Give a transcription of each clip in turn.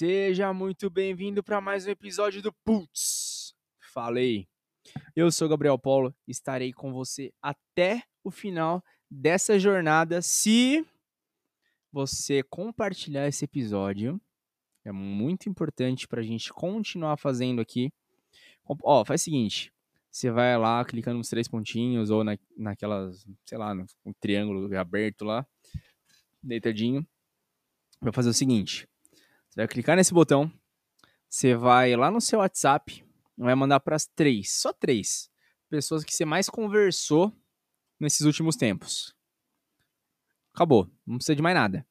Seja muito bem-vindo para mais um episódio do Putz. Falei. Eu sou Gabriel Paulo, estarei com você até o final dessa jornada. Se você compartilhar esse episódio, é muito importante para a gente continuar fazendo aqui. Ó, faz o seguinte: você vai lá clicando nos três pontinhos ou na, naquelas, sei lá, no, no triângulo aberto lá, deitadinho. Vai fazer o seguinte: você vai clicar nesse botão, você vai lá no seu WhatsApp, vai mandar para as três, só três pessoas que você mais conversou nesses últimos tempos. Acabou, não precisa de mais nada.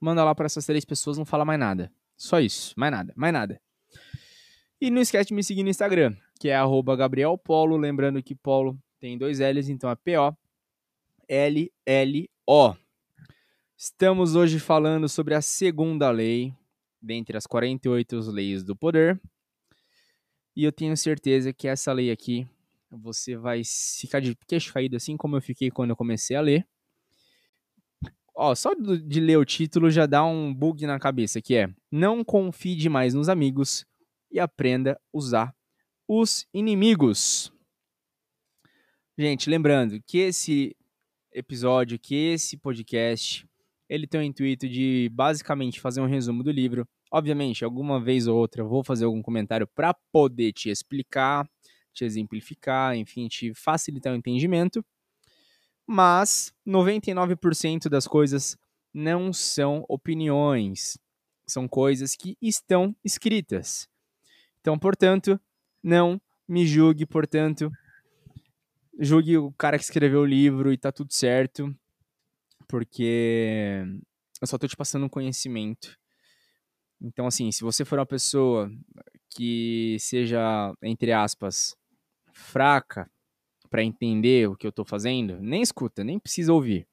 Manda lá para essas três pessoas, não fala mais nada. Só isso, mais nada, mais nada. E não esquece de me seguir no Instagram, que é @gabrielpolo, lembrando que Polo tem dois L's, então é P O L L O. Estamos hoje falando sobre a segunda lei, dentre as 48 leis do poder. E eu tenho certeza que essa lei aqui você vai ficar de queixo caído, assim como eu fiquei quando eu comecei a ler. Ó, só de ler o título já dá um bug na cabeça, que é Não confie demais nos amigos e aprenda a usar os inimigos. Gente, lembrando que esse episódio, que esse podcast, ele tem o intuito de basicamente fazer um resumo do livro Obviamente, alguma vez ou outra eu vou fazer algum comentário para poder te explicar, te exemplificar, enfim, te facilitar o entendimento. Mas 99% das coisas não são opiniões, são coisas que estão escritas. Então, portanto, não me julgue, portanto, julgue o cara que escreveu o livro e tá tudo certo, porque eu só tô te passando um conhecimento então, assim, se você for uma pessoa que seja, entre aspas, fraca para entender o que eu estou fazendo, nem escuta, nem precisa ouvir.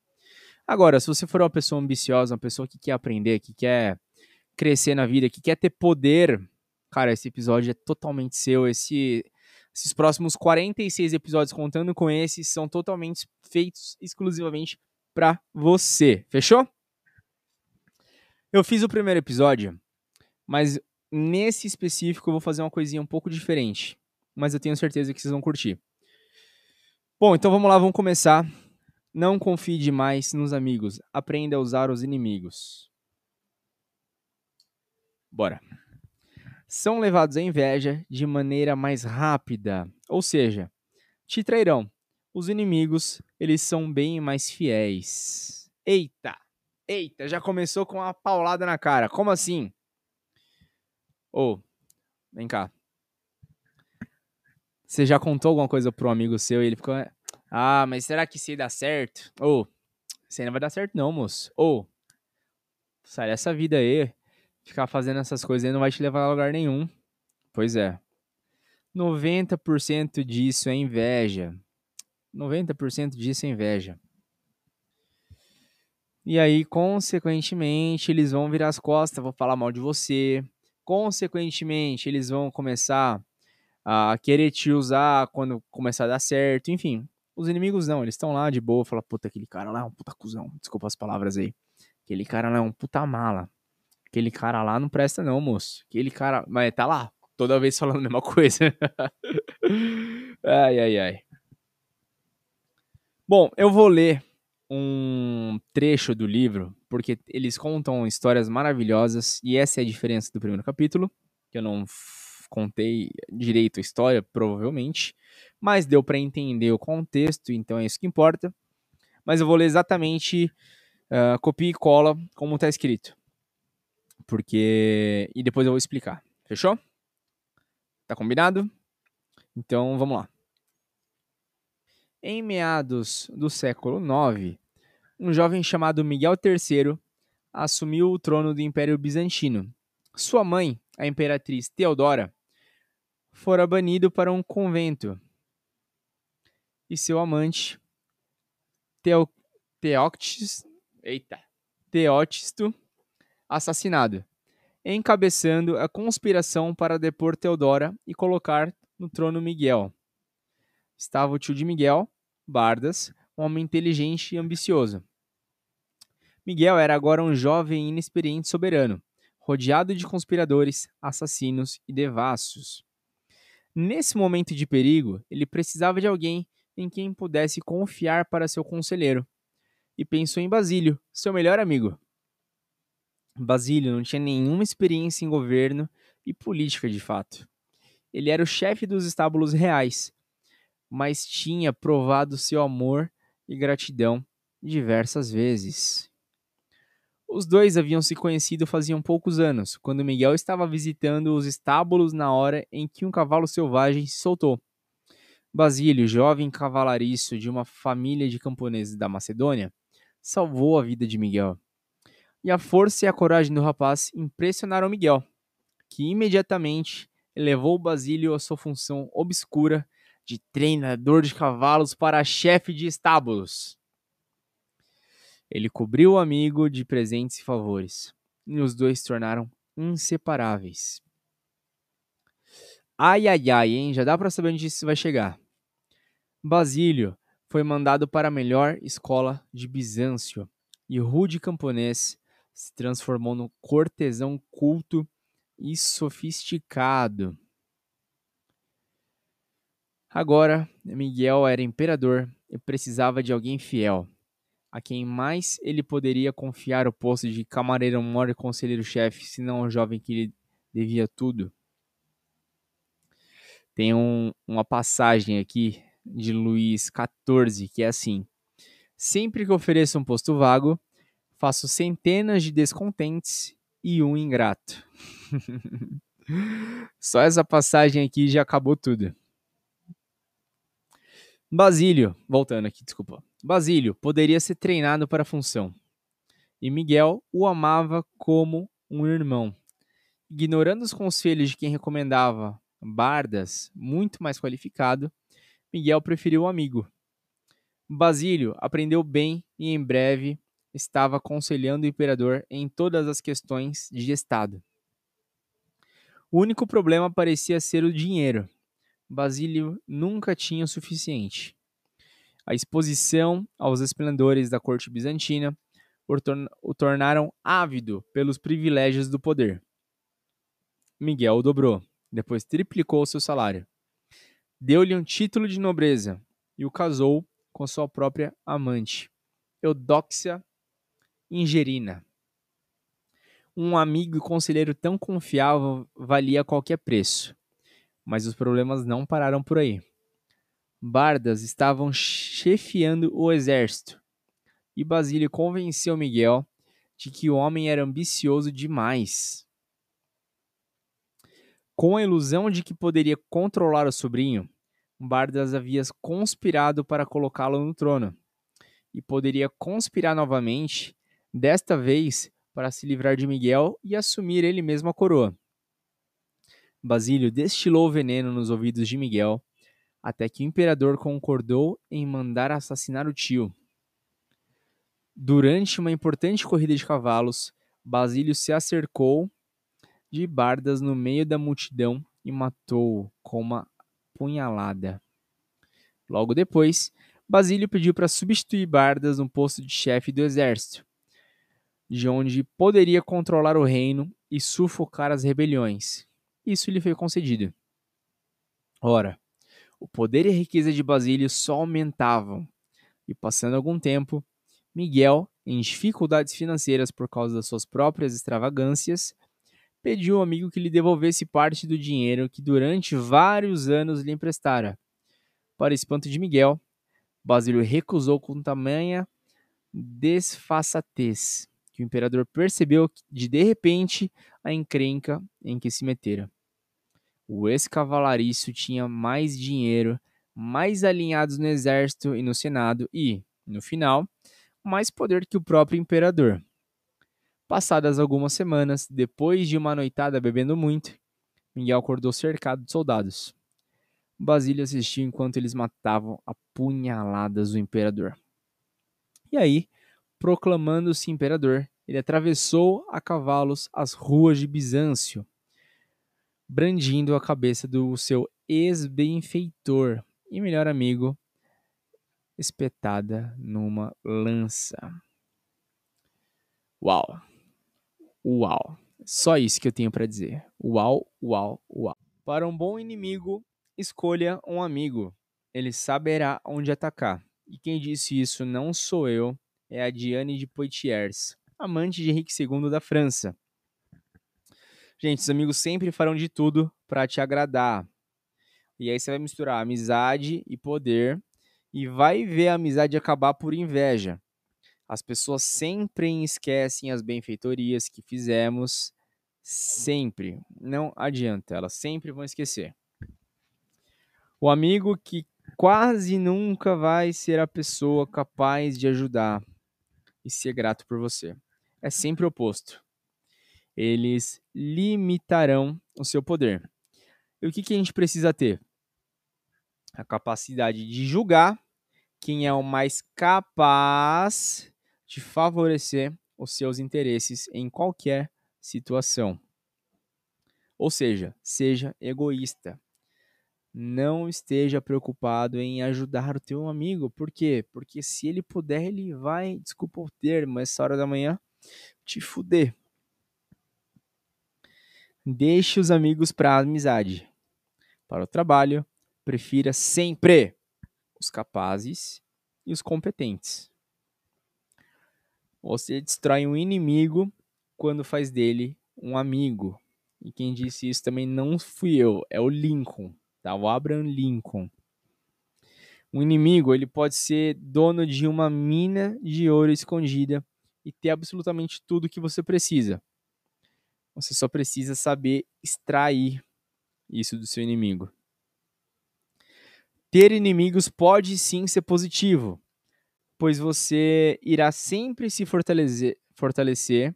Agora, se você for uma pessoa ambiciosa, uma pessoa que quer aprender, que quer crescer na vida, que quer ter poder, cara, esse episódio é totalmente seu. Esse, esses próximos 46 episódios, contando com esses, são totalmente feitos exclusivamente para você. Fechou? Eu fiz o primeiro episódio mas nesse específico eu vou fazer uma coisinha um pouco diferente. Mas eu tenho certeza que vocês vão curtir. Bom, então vamos lá, vamos começar. Não confie demais nos amigos. Aprenda a usar os inimigos. Bora. São levados à inveja de maneira mais rápida. Ou seja, te trairão. Os inimigos, eles são bem mais fiéis. Eita! Eita, já começou com uma paulada na cara. Como assim? Ô, oh, vem cá. Você já contou alguma coisa pro amigo seu e ele ficou. Ah, mas será que ia dar certo? Ô, oh, aí não vai dar certo, não, moço. Ô, oh, sai dessa vida aí. Ficar fazendo essas coisas aí não vai te levar a lugar nenhum. Pois é. 90% disso é inveja. 90% disso é inveja. E aí, consequentemente, eles vão virar as costas, vão falar mal de você, Consequentemente, eles vão começar a querer te usar quando começar a dar certo, enfim. Os inimigos não, eles estão lá de boa, fala, puta, aquele cara lá é um puta cuzão, desculpa as palavras aí. Aquele cara lá é um puta mala. Aquele cara lá não presta não, moço. Aquele cara, mas tá lá, toda vez falando a mesma coisa. ai, ai, ai. Bom, eu vou ler um trecho do livro, porque eles contam histórias maravilhosas, e essa é a diferença do primeiro capítulo, que eu não contei direito a história, provavelmente, mas deu para entender o contexto, então é isso que importa. Mas eu vou ler exatamente uh, copia e cola como está escrito. Porque. E depois eu vou explicar. Fechou? Tá combinado? Então vamos lá. Em meados do século IX, um jovem chamado Miguel III assumiu o trono do Império Bizantino. Sua mãe, a imperatriz Teodora, fora banido para um convento. E seu amante, Teo, eita, Teótisto, assassinado, encabeçando a conspiração para depor Teodora e colocar no trono Miguel. Estava o tio de Miguel, Bardas, um homem inteligente e ambicioso. Miguel era agora um jovem e inexperiente soberano, rodeado de conspiradores, assassinos e devassos. Nesse momento de perigo, ele precisava de alguém em quem pudesse confiar para seu conselheiro, e pensou em Basílio, seu melhor amigo. Basílio não tinha nenhuma experiência em governo e política de fato. Ele era o chefe dos estábulos reais, mas tinha provado seu amor e gratidão diversas vezes. Os dois haviam se conhecido faziam poucos anos, quando Miguel estava visitando os estábulos na hora em que um cavalo selvagem se soltou. Basílio, jovem cavalariço de uma família de camponeses da Macedônia, salvou a vida de Miguel. E a força e a coragem do rapaz impressionaram Miguel, que imediatamente elevou Basílio à sua função obscura de treinador de cavalos para chefe de estábulos. Ele cobriu o amigo de presentes e favores, e os dois se tornaram inseparáveis. Ai, ai, ai, hein? Já dá para saber onde isso vai chegar. Basílio foi mandado para a melhor escola de Bizâncio, e Rude Camponês se transformou no cortesão culto e sofisticado. Agora, Miguel era imperador e precisava de alguém fiel, a quem mais ele poderia confiar o posto de camareiro-mor e conselheiro-chefe, senão ao jovem que lhe devia tudo. Tem um, uma passagem aqui de Luís XIV que é assim: Sempre que ofereço um posto vago, faço centenas de descontentes e um ingrato. Só essa passagem aqui já acabou tudo. Basílio, voltando aqui, desculpa. Basílio poderia ser treinado para a função. E Miguel o amava como um irmão. Ignorando os conselhos de quem recomendava Bardas, muito mais qualificado, Miguel preferiu o amigo. Basílio aprendeu bem e em breve estava aconselhando o imperador em todas as questões de Estado. O único problema parecia ser o dinheiro. Basílio nunca tinha o suficiente. A exposição aos esplendores da corte bizantina o tornaram ávido pelos privilégios do poder. Miguel o dobrou, depois triplicou seu salário. Deu-lhe um título de nobreza e o casou com sua própria amante, Eudóxia Ingerina. Um amigo e conselheiro tão confiável valia qualquer preço. Mas os problemas não pararam por aí. Bardas estavam chefiando o exército, e Basílio convenceu Miguel de que o homem era ambicioso demais. Com a ilusão de que poderia controlar o sobrinho, Bardas havia conspirado para colocá-lo no trono, e poderia conspirar novamente desta vez para se livrar de Miguel e assumir ele mesmo a coroa. Basílio destilou veneno nos ouvidos de Miguel, até que o imperador concordou em mandar assassinar o tio. Durante uma importante corrida de cavalos, Basílio se acercou de Bardas no meio da multidão e matou-o com uma punhalada. Logo depois, Basílio pediu para substituir Bardas no posto de chefe do exército, de onde poderia controlar o reino e sufocar as rebeliões. Isso lhe foi concedido. Ora, o poder e a riqueza de Basílio só aumentavam, e passando algum tempo, Miguel, em dificuldades financeiras por causa das suas próprias extravagâncias, pediu ao amigo que lhe devolvesse parte do dinheiro que durante vários anos lhe emprestara. Para espanto de Miguel, Basílio recusou com tamanha desfaçatez que o imperador percebeu de de repente a encrenca em que se metera. O ex-cavalarício tinha mais dinheiro, mais alinhados no exército e no senado e, no final, mais poder que o próprio imperador. Passadas algumas semanas, depois de uma noitada bebendo muito, Miguel acordou cercado de soldados. Basílio assistiu enquanto eles matavam a punhaladas o imperador. E aí, proclamando-se imperador, ele atravessou a cavalos as ruas de Bizâncio, brandindo a cabeça do seu ex-benfeitor e melhor amigo, espetada numa lança. Uau! Uau! Só isso que eu tenho para dizer. Uau, uau, uau. Para um bom inimigo, escolha um amigo. Ele saberá onde atacar. E quem disse isso não sou eu, é a Diane de Poitiers, amante de Henrique II da França. Gente, os amigos sempre farão de tudo para te agradar. E aí você vai misturar amizade e poder e vai ver a amizade acabar por inveja. As pessoas sempre esquecem as benfeitorias que fizemos, sempre. Não adianta, elas sempre vão esquecer. O amigo que quase nunca vai ser a pessoa capaz de ajudar e ser grato por você. É sempre o oposto. Eles limitarão o seu poder. E o que, que a gente precisa ter? A capacidade de julgar quem é o mais capaz de favorecer os seus interesses em qualquer situação. Ou seja, seja egoísta. Não esteja preocupado em ajudar o teu amigo. Por quê? Porque se ele puder, ele vai, desculpa o termo, essa hora da manhã, te fuder. Deixe os amigos para a amizade. Para o trabalho, prefira sempre os capazes e os competentes. Você destrói um inimigo quando faz dele um amigo. E quem disse isso também não fui eu, é o Lincoln, tá? O Abraham Lincoln. Um inimigo, ele pode ser dono de uma mina de ouro escondida e ter absolutamente tudo que você precisa. Você só precisa saber extrair isso do seu inimigo. Ter inimigos pode sim ser positivo, pois você irá sempre se fortalecer, fortalecer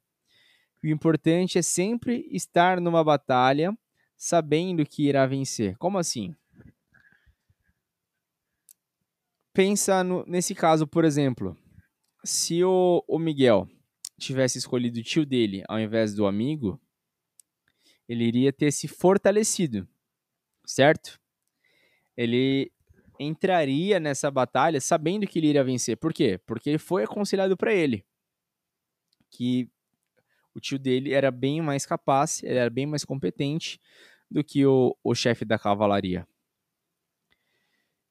o importante é sempre estar numa batalha sabendo que irá vencer. Como assim? Pensa no, nesse caso, por exemplo, se o, o Miguel tivesse escolhido o tio dele ao invés do amigo, ele iria ter se fortalecido, certo? Ele entraria nessa batalha sabendo que ele iria vencer. Por quê? Porque foi aconselhado para ele que o tio dele era bem mais capaz, ele era bem mais competente do que o, o chefe da cavalaria.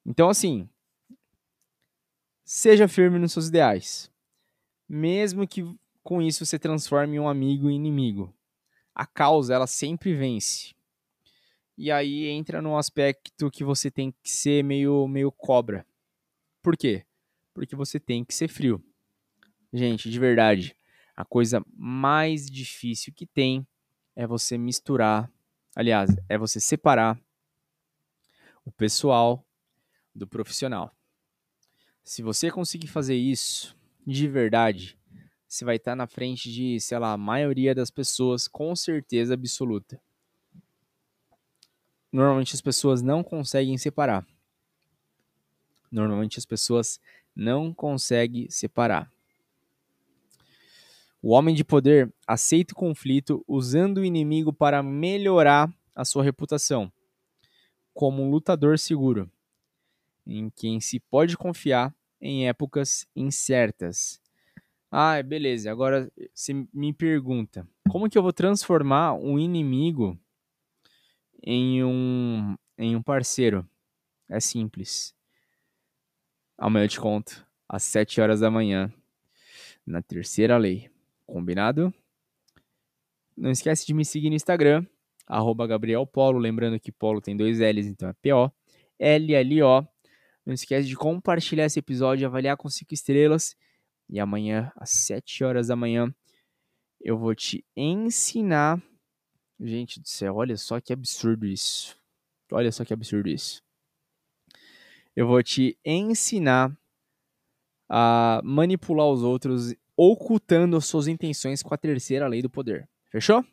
Então, assim, seja firme nos seus ideais. Mesmo que com isso você transforme um amigo em inimigo. A causa, ela sempre vence. E aí entra num aspecto que você tem que ser meio, meio cobra. Por quê? Porque você tem que ser frio. Gente, de verdade, a coisa mais difícil que tem é você misturar, aliás, é você separar o pessoal do profissional. Se você conseguir fazer isso de verdade, você vai estar na frente de, sei lá, a maioria das pessoas com certeza absoluta. Normalmente as pessoas não conseguem separar. Normalmente as pessoas não conseguem separar. O homem de poder aceita o conflito usando o inimigo para melhorar a sua reputação, como um lutador seguro, em quem se pode confiar em épocas incertas. Ah, beleza. Agora você me pergunta: como que eu vou transformar um inimigo em um, em um parceiro? É simples. Amanhã eu te conto, às 7 horas da manhã, na terceira lei. Combinado? Não esquece de me seguir no Instagram, arroba Gabriel Polo, lembrando que Polo tem dois L's, então é P-O, L-L-O. Não esquece de compartilhar esse episódio, avaliar com 5 estrelas. E amanhã, às 7 horas da manhã, eu vou te ensinar. Gente do céu, olha só que absurdo isso. Olha só que absurdo isso. Eu vou te ensinar a manipular os outros ocultando suas intenções com a terceira lei do poder. Fechou?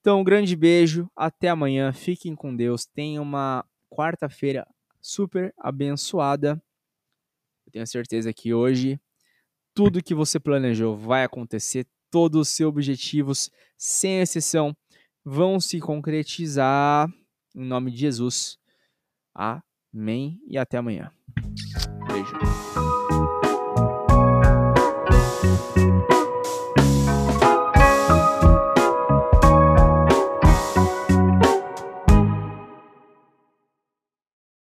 Então, um grande beijo, até amanhã, fiquem com Deus, tenham uma quarta-feira super abençoada. Eu tenho certeza que hoje tudo que você planejou vai acontecer, todos os seus objetivos, sem exceção, vão se concretizar. Em nome de Jesus. Amém e até amanhã. Beijo.